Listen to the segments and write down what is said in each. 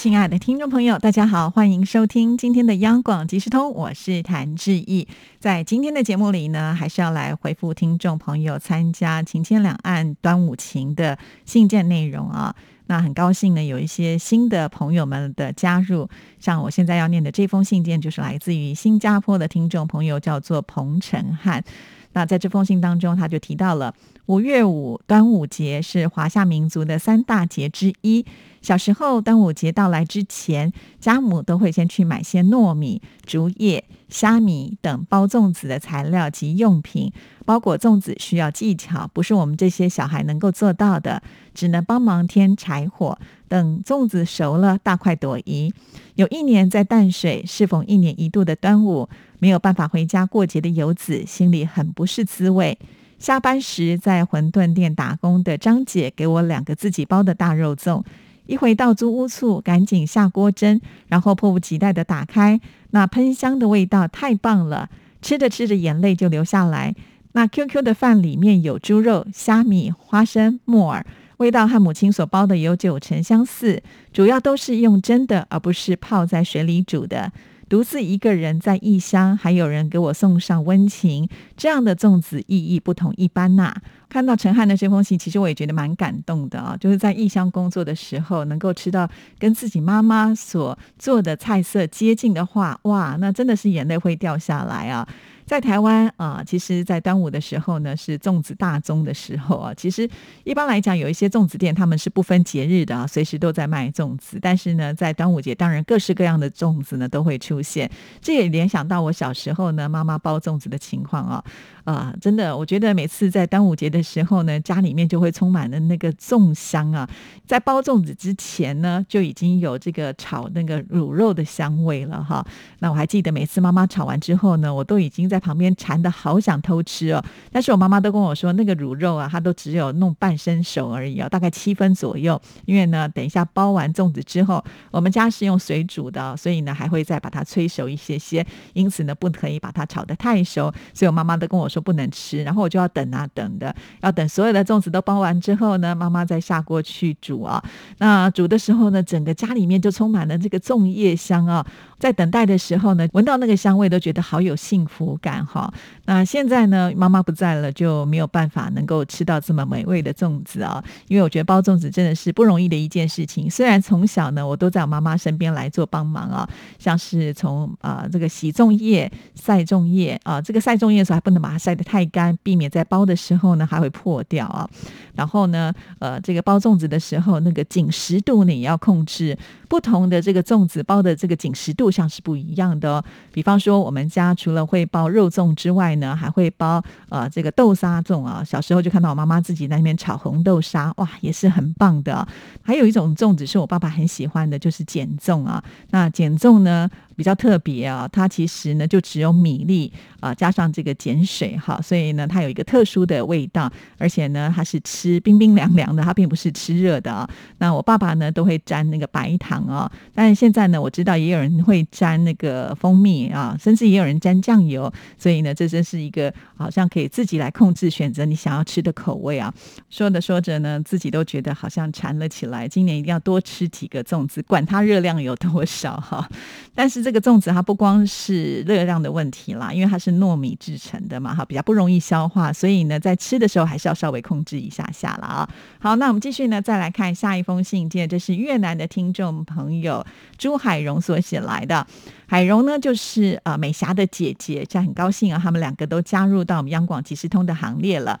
亲爱的听众朋友，大家好，欢迎收听今天的央广即时通，我是谭志毅。在今天的节目里呢，还是要来回复听众朋友参加“情牵两岸端午情”的信件内容啊。那很高兴呢，有一些新的朋友们的加入。像我现在要念的这封信件，就是来自于新加坡的听众朋友，叫做彭晨汉。那在这封信当中，他就提到了五月五端午节是华夏民族的三大节之一。小时候，端午节到来之前，家母都会先去买些糯米、竹叶、虾米等包粽子的材料及用品。包裹粽子需要技巧，不是我们这些小孩能够做到的，只能帮忙添柴火。等粽子熟了，大快朵颐。有一年在淡水适逢一年一度的端午，没有办法回家过节的游子心里很不是滋味。下班时在馄饨店打工的张姐给我两个自己包的大肉粽。一回到租屋处，赶紧下锅蒸，然后迫不及待的打开，那喷香的味道太棒了，吃着吃着眼泪就流下来。那 QQ 的饭里面有猪肉、虾米、花生、木耳，味道和母亲所包的有九成相似，主要都是用蒸的，而不是泡在水里煮的。独自一个人在异乡，还有人给我送上温情，这样的粽子意义不同一般呐。看到陈汉的这封信，其实我也觉得蛮感动的啊。就是在异乡工作的时候，能够吃到跟自己妈妈所做的菜色接近的话，哇，那真的是眼泪会掉下来啊。在台湾啊，其实，在端午的时候呢，是粽子大宗的时候啊。其实一般来讲，有一些粽子店他们是不分节日的啊，随时都在卖粽子。但是呢，在端午节，当然各式各样的粽子呢都会出现。这也联想到我小时候呢，妈妈包粽子的情况啊。啊，真的，我觉得每次在端午节的时候呢，家里面就会充满了那个粽香啊。在包粽子之前呢，就已经有这个炒那个卤肉的香味了哈。那我还记得每次妈妈炒完之后呢，我都已经在旁边馋的好想偷吃哦。但是我妈妈都跟我说，那个卤肉啊，它都只有弄半生熟而已啊，大概七分左右。因为呢，等一下包完粽子之后，我们家是用水煮的，所以呢还会再把它催熟一些些，因此呢不可以把它炒得太熟。所以我妈妈都跟我说。不能吃，然后我就要等啊等的，要等所有的粽子都包完之后呢，妈妈再下锅去煮啊。那煮的时候呢，整个家里面就充满了这个粽叶香啊。在等待的时候呢，闻到那个香味都觉得好有幸福感哈。那现在呢，妈妈不在了，就没有办法能够吃到这么美味的粽子啊。因为我觉得包粽子真的是不容易的一件事情。虽然从小呢，我都在我妈妈身边来做帮忙啊，像是从啊这个洗粽叶、晒粽叶啊，这个晒粽叶的时候还不能把它晒得太干，避免在包的时候呢还会破掉啊。然后呢，呃，这个包粽子的时候，那个紧实度呢也要控制。不同的这个粽子包的这个紧实度上是不一样的哦。比方说，我们家除了会包肉粽之外呢，还会包呃这个豆沙粽啊。小时候就看到我妈妈自己在那边炒红豆沙，哇，也是很棒的。还有一种粽子是我爸爸很喜欢的，就是碱粽啊。那碱粽呢？比较特别啊，它其实呢就只有米粒啊，加上这个碱水哈，所以呢它有一个特殊的味道，而且呢它是吃冰冰凉凉的，它并不是吃热的啊。那我爸爸呢都会沾那个白糖啊，但是现在呢我知道也有人会沾那个蜂蜜啊，甚至也有人沾酱油，所以呢这真是一个好像可以自己来控制选择你想要吃的口味啊。说着说着呢，自己都觉得好像馋了起来，今年一定要多吃几个粽子，管它热量有多少哈。但是这这个粽子它不光是热量的问题啦，因为它是糯米制成的嘛，哈，比较不容易消化，所以呢，在吃的时候还是要稍微控制一下下了啊。好，那我们继续呢，再来看下一封信件，这是越南的听众朋友朱海荣所写来的。海荣呢，就是呃美霞的姐姐，这很高兴啊，他们两个都加入到我们央广即时通的行列了。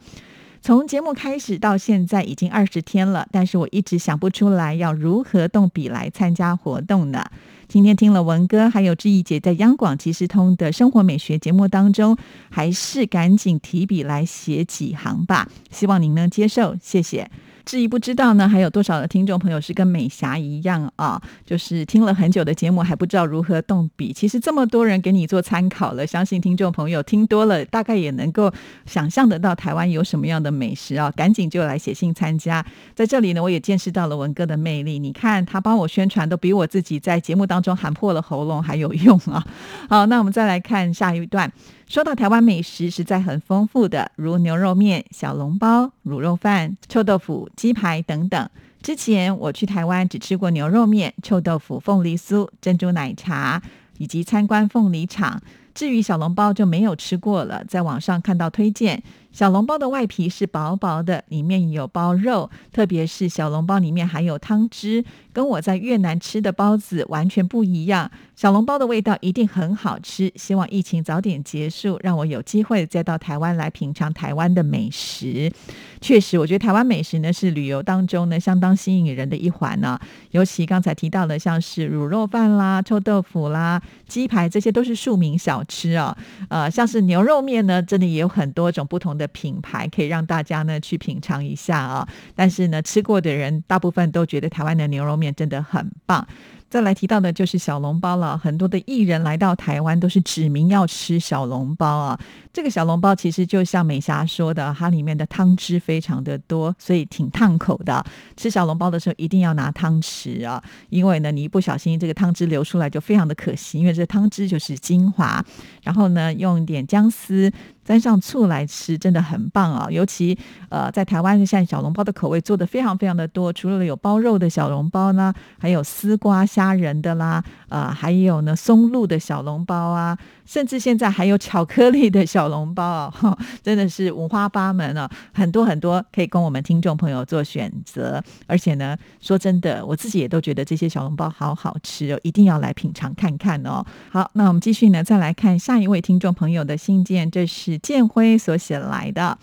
从节目开始到现在已经二十天了，但是我一直想不出来要如何动笔来参加活动呢？今天听了文哥还有志毅姐在央广即时通的生活美学节目当中，还是赶紧提笔来写几行吧。希望您能接受，谢谢。至于不知道呢，还有多少的听众朋友是跟美霞一样啊？就是听了很久的节目还不知道如何动笔。其实这么多人给你做参考了，相信听众朋友听多了，大概也能够想象得到台湾有什么样的美食啊！赶紧就来写信参加。在这里呢，我也见识到了文哥的魅力。你看他帮我宣传，都比我自己在节目当中喊破了喉咙还有用啊！好，那我们再来看下一段。说到台湾美食，实在很丰富的，如牛肉面、小笼包、卤肉饭、臭豆腐、鸡排等等。之前我去台湾只吃过牛肉面、臭豆腐、凤梨酥、珍珠奶茶，以及参观凤梨厂。至于小笼包就没有吃过了，在网上看到推荐。小笼包的外皮是薄薄的，里面有包肉，特别是小笼包里面还有汤汁，跟我在越南吃的包子完全不一样。小笼包的味道一定很好吃，希望疫情早点结束，让我有机会再到台湾来品尝台湾的美食。确实，我觉得台湾美食呢是旅游当中呢相当吸引人的一环呢。尤其刚才提到的，像是卤肉饭啦、臭豆腐啦、鸡排，这些都是庶民小吃啊。呃，像是牛肉面呢，真的也有很多种不同的品牌可以让大家呢去品尝一下啊。但是呢，吃过的人大部分都觉得台湾的牛肉面真的很棒。再来提到的就是小笼包了，很多的艺人来到台湾都是指名要吃小笼包啊。这个小笼包其实就像美霞说的，它里面的汤汁非常的多，所以挺烫口的。吃小笼包的时候一定要拿汤匙啊，因为呢你一不小心这个汤汁流出来就非常的可惜，因为这汤汁就是精华。然后呢用一点姜丝。沾上醋来吃真的很棒啊！尤其呃，在台湾现在小笼包的口味做的非常非常的多，除了有包肉的小笼包呢，还有丝瓜虾仁的啦，呃，还有呢松露的小笼包啊，甚至现在还有巧克力的小笼包 啊，真的是五花八门啊，很多很多可以供我们听众朋友做选择。而且呢，说真的，我自己也都觉得这些小笼包好好吃哦，一定要来品尝看看哦。好，那我们继续呢，再来看下一位听众朋友的信件，这是。建辉所写来的，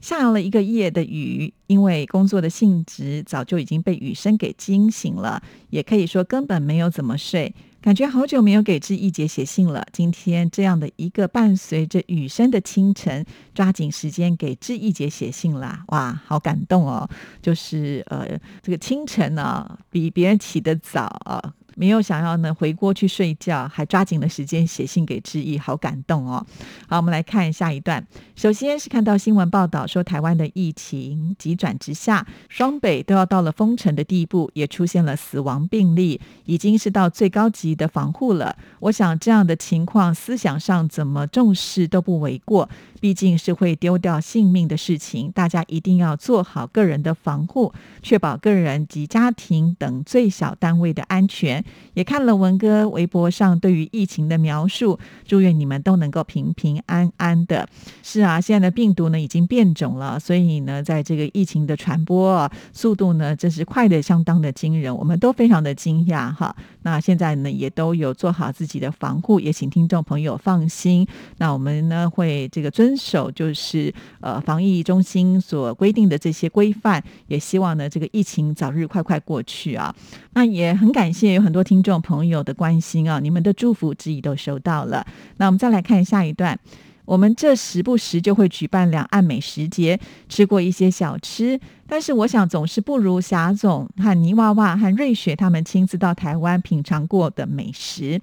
下了一个夜的雨，因为工作的性质，早就已经被雨声给惊醒了，也可以说根本没有怎么睡，感觉好久没有给志毅姐写信了。今天这样的一个伴随着雨声的清晨，抓紧时间给志毅姐写信啦！哇，好感动哦！就是呃，这个清晨呢，比别人起得早啊。没有想要呢回锅去睡觉，还抓紧了时间写信给志毅，好感动哦。好，我们来看下一段。首先是看到新闻报道说，台湾的疫情急转直下，双北都要到了封城的地步，也出现了死亡病例，已经是到最高级的防护了。我想这样的情况，思想上怎么重视都不为过。毕竟是会丢掉性命的事情，大家一定要做好个人的防护，确保个人及家庭等最小单位的安全。也看了文哥微博上对于疫情的描述，祝愿你们都能够平平安安的。是啊，现在的病毒呢已经变种了，所以呢，在这个疫情的传播速度呢，真是快的相当的惊人，我们都非常的惊讶哈。那现在呢，也都有做好自己的防护，也请听众朋友放心。那我们呢会这个遵守就是呃防疫中心所规定的这些规范，也希望呢这个疫情早日快快过去啊。那也很感谢有很很多听众朋友的关心啊，你们的祝福之意都收到了。那我们再来看下一段。我们这时不时就会举办两岸美食节，吃过一些小吃，但是我想总是不如霞总和泥娃娃和瑞雪他们亲自到台湾品尝过的美食。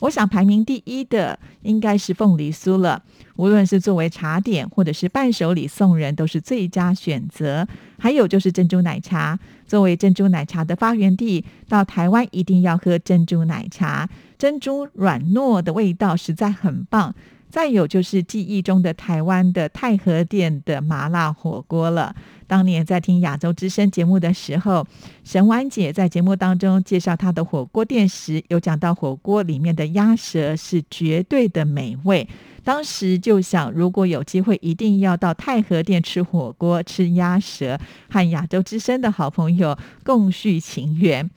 我想排名第一的应该是凤梨酥了，无论是作为茶点或者是伴手礼送人，都是最佳选择。还有就是珍珠奶茶，作为珍珠奶茶的发源地，到台湾一定要喝珍珠奶茶，珍珠软糯的味道实在很棒。再有就是记忆中的台湾的太和店的麻辣火锅了。当年在听亚洲之声节目的时候，沈婉姐在节目当中介绍她的火锅店时，有讲到火锅里面的鸭舌是绝对的美味。当时就想，如果有机会，一定要到太和店吃火锅、吃鸭舌，和亚洲之声的好朋友共叙情缘。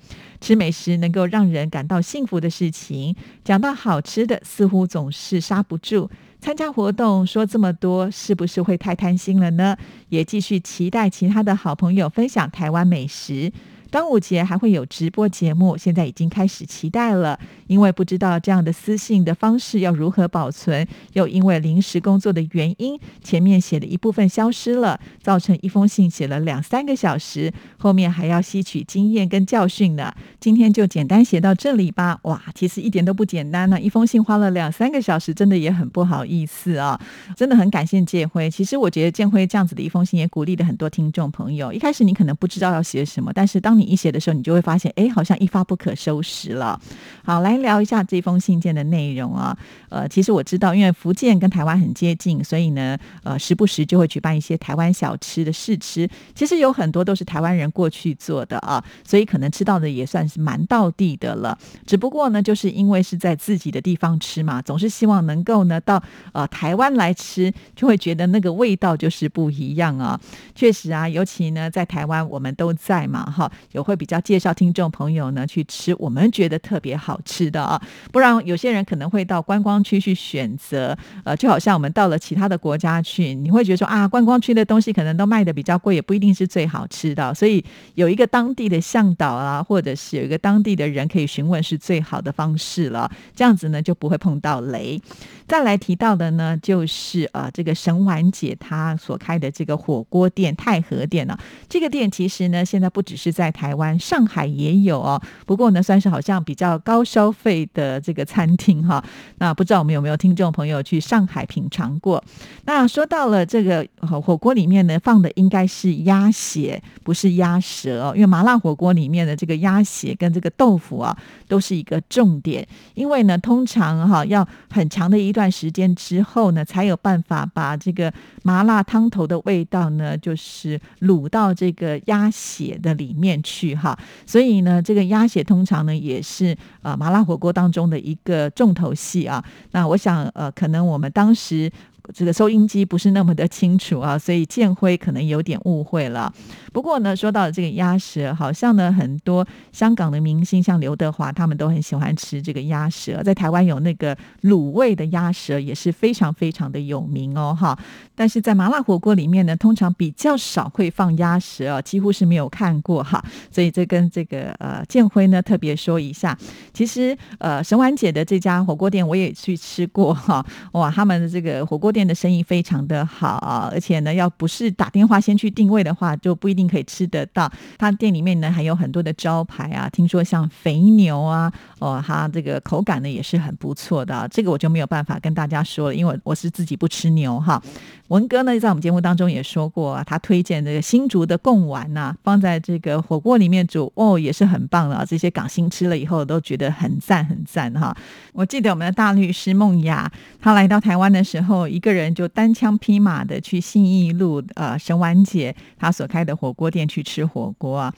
吃美食能够让人感到幸福的事情，讲到好吃的，似乎总是刹不住。参加活动说这么多，是不是会太贪心了呢？也继续期待其他的好朋友分享台湾美食。端午节还会有直播节目，现在已经开始期待了。因为不知道这样的私信的方式要如何保存，又因为临时工作的原因，前面写的一部分消失了，造成一封信写了两三个小时，后面还要吸取经验跟教训呢。今天就简单写到这里吧。哇，其实一点都不简单呢，一封信花了两三个小时，真的也很不好意思啊。真的很感谢建辉。其实我觉得建辉这样子的一封信也鼓励了很多听众朋友。一开始你可能不知道要写什么，但是当你一写的时候，你就会发现，哎，好像一发不可收拾了。好，来聊一下这封信件的内容啊。呃，其实我知道，因为福建跟台湾很接近，所以呢，呃，时不时就会举办一些台湾小吃的试吃。其实有很多都是台湾人过去做的啊，所以可能吃到的也算是蛮到地的了。只不过呢，就是因为是在自己的地方吃嘛，总是希望能够呢到呃台湾来吃，就会觉得那个味道就是不一样啊。确实啊，尤其呢在台湾，我们都在嘛，哈，有会比较介绍听众朋友呢去吃我们觉得特别好吃的啊。不然有些人可能会到观光区去选择，呃，就好像我们到了其他的国家去，你会觉得说啊，观光区的东西可能都卖的比较贵，也不一定是最好吃的。所以有一个当地的向导啊，或者是有一个当地的人可以询问，是最好的方式了。这样子呢，就不会碰到雷。再来提到的呢，就是呃，这个沈婉姐她所开的这个火锅店太和店呢，这个店其实呢，现在不只是在台台湾，上海也有哦。不过呢，算是好像比较高消费的这个餐厅哈。那不知道我们有没有听众朋友去上海品尝过？那说到了这个火锅里面呢，放的应该是鸭血，不是鸭舌。因为麻辣火锅里面的这个鸭血跟这个豆腐啊，都是一个重点。因为呢，通常哈要很长的一段时间之后呢，才有办法把这个麻辣汤头的味道呢，就是卤到这个鸭血的里面去去哈。所以呢，这个鸭血通常呢，也是呃麻辣火锅当中的一个重头戏啊。那我想呃，可能我们当时。这个收音机不是那么的清楚啊，所以建辉可能有点误会了。不过呢，说到这个鸭舌，好像呢很多香港的明星，像刘德华，他们都很喜欢吃这个鸭舌。在台湾有那个卤味的鸭舌，也是非常非常的有名哦，哈。但是在麻辣火锅里面呢，通常比较少会放鸭舌啊，几乎是没有看过哈。所以这跟这个呃建辉呢特别说一下，其实呃沈婉姐的这家火锅店我也去吃过哈，哇，他们的这个火锅。店的生意非常的好，而且呢，要不是打电话先去定位的话，就不一定可以吃得到。他店里面呢还有很多的招牌啊，听说像肥牛啊，哦，它这个口感呢也是很不错的。这个我就没有办法跟大家说了，因为我是自己不吃牛哈。文哥呢在我们节目当中也说过，他推荐这个新竹的贡丸呐，放在这个火锅里面煮哦，也是很棒的。这些港星吃了以后都觉得很赞很赞哈。我记得我们的大律师梦雅，他来到台湾的时候一。个人就单枪匹马的去信义路，呃，沈婉姐她所开的火锅店去吃火锅啊。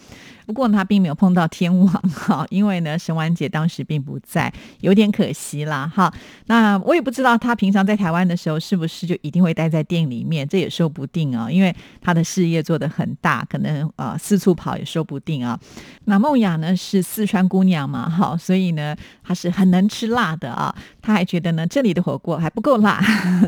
不过他并没有碰到天王哈，因为呢，沈婉姐当时并不在，有点可惜啦哈。那我也不知道他平常在台湾的时候是不是就一定会待在店里面，这也说不定啊。因为他的事业做得很大，可能呃四处跑也说不定啊。那梦雅呢是四川姑娘嘛，哈，所以呢她是很能吃辣的啊。她还觉得呢这里的火锅还不够辣。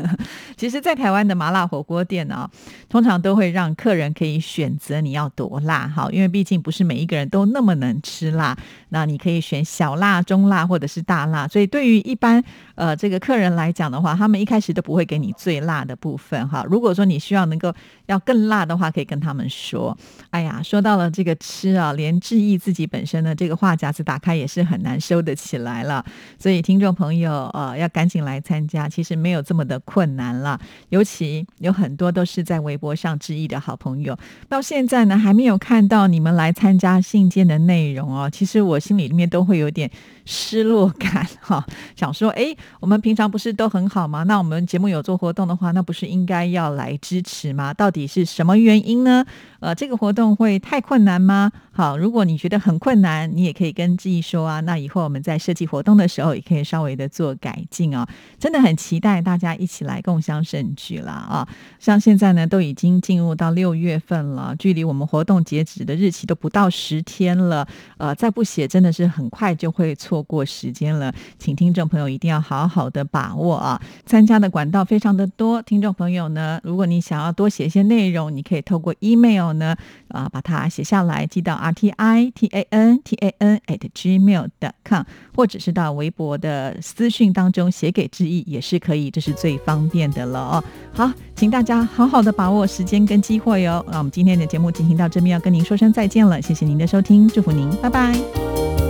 其实，在台湾的麻辣火锅店呢，通常都会让客人可以选择你要多辣哈，因为毕竟不是每一个人都那么能吃辣，那你可以选小辣、中辣或者是大辣。所以对于一般呃这个客人来讲的话，他们一开始都不会给你最辣的部分哈。如果说你需要能够要更辣的话，可以跟他们说。哎呀，说到了这个吃啊，连志毅自己本身的这个话匣子打开也是很难收得起来了。所以听众朋友呃要赶紧来参加，其实没有这么的困难了。尤其有很多都是在微博上致意的好朋友，到现在呢还没有看到你们来参加信件的内容哦。其实我心里面都会有点失落感哈，想说，哎，我们平常不是都很好吗？那我们节目有做活动的话，那不是应该要来支持吗？到底是什么原因呢？呃，这个活动会太困难吗？好，如果你觉得很困难，你也可以跟志毅说啊。那以后我们在设计活动的时候，也可以稍微的做改进哦。真的很期待大家一起来共享。盛举了啊！像现在呢，都已经进入到六月份了，距离我们活动截止的日期都不到十天了。呃，再不写，真的是很快就会错过时间了。请听众朋友一定要好好的把握啊！参加的管道非常的多，听众朋友呢，如果你想要多写一些内容，你可以透过 email 呢啊把它写下来寄到 r t i t a n t a n at gmail dot com，或者是到微博的私讯当中写给志毅也是可以，这是最方便的了哦。好，请大家好好的把握时间跟机会哟。那我们今天的节目进行到这边，要跟您说声再见了，谢谢您的收听，祝福您，拜拜。